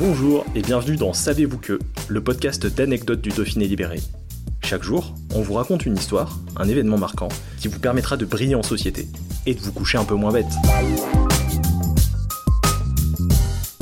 Bonjour et bienvenue dans Savez-vous que, le podcast d'anecdotes du Dauphiné libéré. Chaque jour, on vous raconte une histoire, un événement marquant, qui vous permettra de briller en société et de vous coucher un peu moins bête.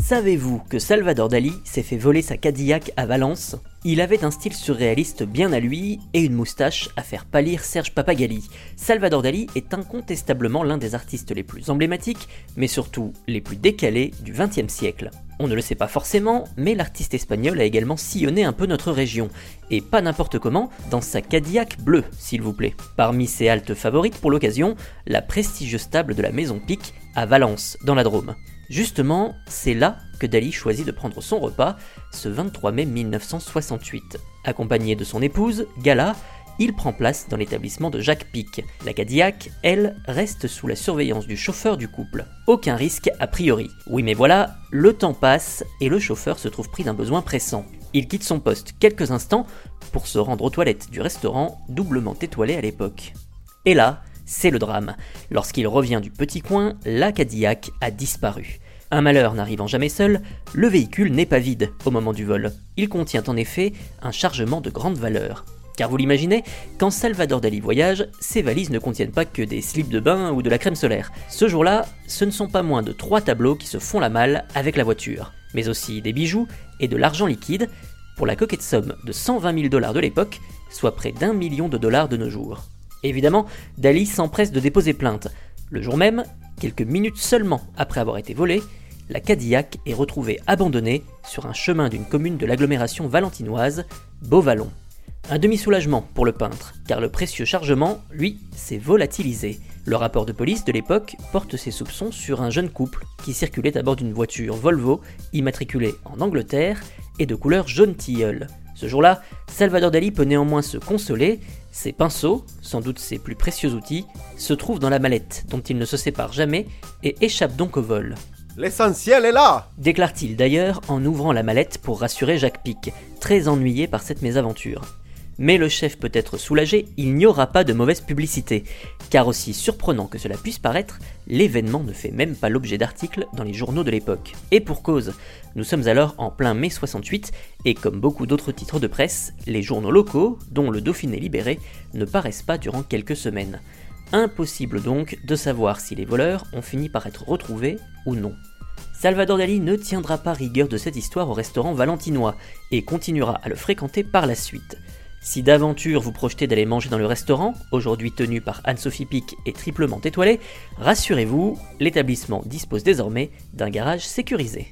Savez-vous que Salvador Dali s'est fait voler sa Cadillac à Valence? Il avait un style surréaliste bien à lui et une moustache à faire pâlir Serge Papagali. Salvador Dali est incontestablement l'un des artistes les plus emblématiques, mais surtout les plus décalés du XXe siècle. On ne le sait pas forcément, mais l'artiste espagnol a également sillonné un peu notre région, et pas n'importe comment, dans sa Cadillac bleue, s'il vous plaît. Parmi ses haltes favorites pour l'occasion, la prestigieuse table de la Maison Pic à Valence, dans la Drôme. Justement, c'est là que Dali choisit de prendre son repas, ce 23 mai 1968. Accompagné de son épouse, Gala, il prend place dans l'établissement de Jacques Pic. La Cadillac, elle, reste sous la surveillance du chauffeur du couple. Aucun risque a priori. Oui mais voilà, le temps passe et le chauffeur se trouve pris d'un besoin pressant. Il quitte son poste quelques instants pour se rendre aux toilettes du restaurant doublement étoilé à l'époque. Et là, c'est le drame. Lorsqu'il revient du petit coin, la Cadillac a disparu. Un malheur n'arrivant jamais seul, le véhicule n'est pas vide au moment du vol. Il contient en effet un chargement de grande valeur. Car vous l'imaginez, quand Salvador Dali voyage, ses valises ne contiennent pas que des slips de bain ou de la crème solaire. Ce jour-là, ce ne sont pas moins de trois tableaux qui se font la malle avec la voiture, mais aussi des bijoux et de l'argent liquide, pour la coquette somme de 120 000 dollars de l'époque, soit près d'un million de dollars de nos jours. Évidemment, Dali s'empresse de déposer plainte. Le jour même, quelques minutes seulement après avoir été volée, la Cadillac est retrouvée abandonnée sur un chemin d'une commune de l'agglomération valentinoise, Beauvallon. Un demi-soulagement pour le peintre, car le précieux chargement, lui, s'est volatilisé. Le rapport de police de l'époque porte ses soupçons sur un jeune couple qui circulait à bord d'une voiture Volvo immatriculée en Angleterre et de couleur jaune tilleul. Ce jour-là, Salvador Dali peut néanmoins se consoler, ses pinceaux, sans doute ses plus précieux outils, se trouvent dans la mallette dont il ne se sépare jamais et échappe donc au vol. L'essentiel est là Déclare-t-il d'ailleurs en ouvrant la mallette pour rassurer Jacques Pic, très ennuyé par cette mésaventure. Mais le chef peut être soulagé, il n'y aura pas de mauvaise publicité, car aussi surprenant que cela puisse paraître, l'événement ne fait même pas l'objet d'articles dans les journaux de l'époque. Et pour cause, nous sommes alors en plein mai 68, et comme beaucoup d'autres titres de presse, les journaux locaux, dont le Dauphiné libéré, ne paraissent pas durant quelques semaines. Impossible donc de savoir si les voleurs ont fini par être retrouvés ou non. Salvador Dali ne tiendra pas rigueur de cette histoire au restaurant valentinois et continuera à le fréquenter par la suite. Si d'aventure vous projetez d'aller manger dans le restaurant, aujourd'hui tenu par Anne-Sophie Pic et triplement étoilé, rassurez-vous, l'établissement dispose désormais d'un garage sécurisé.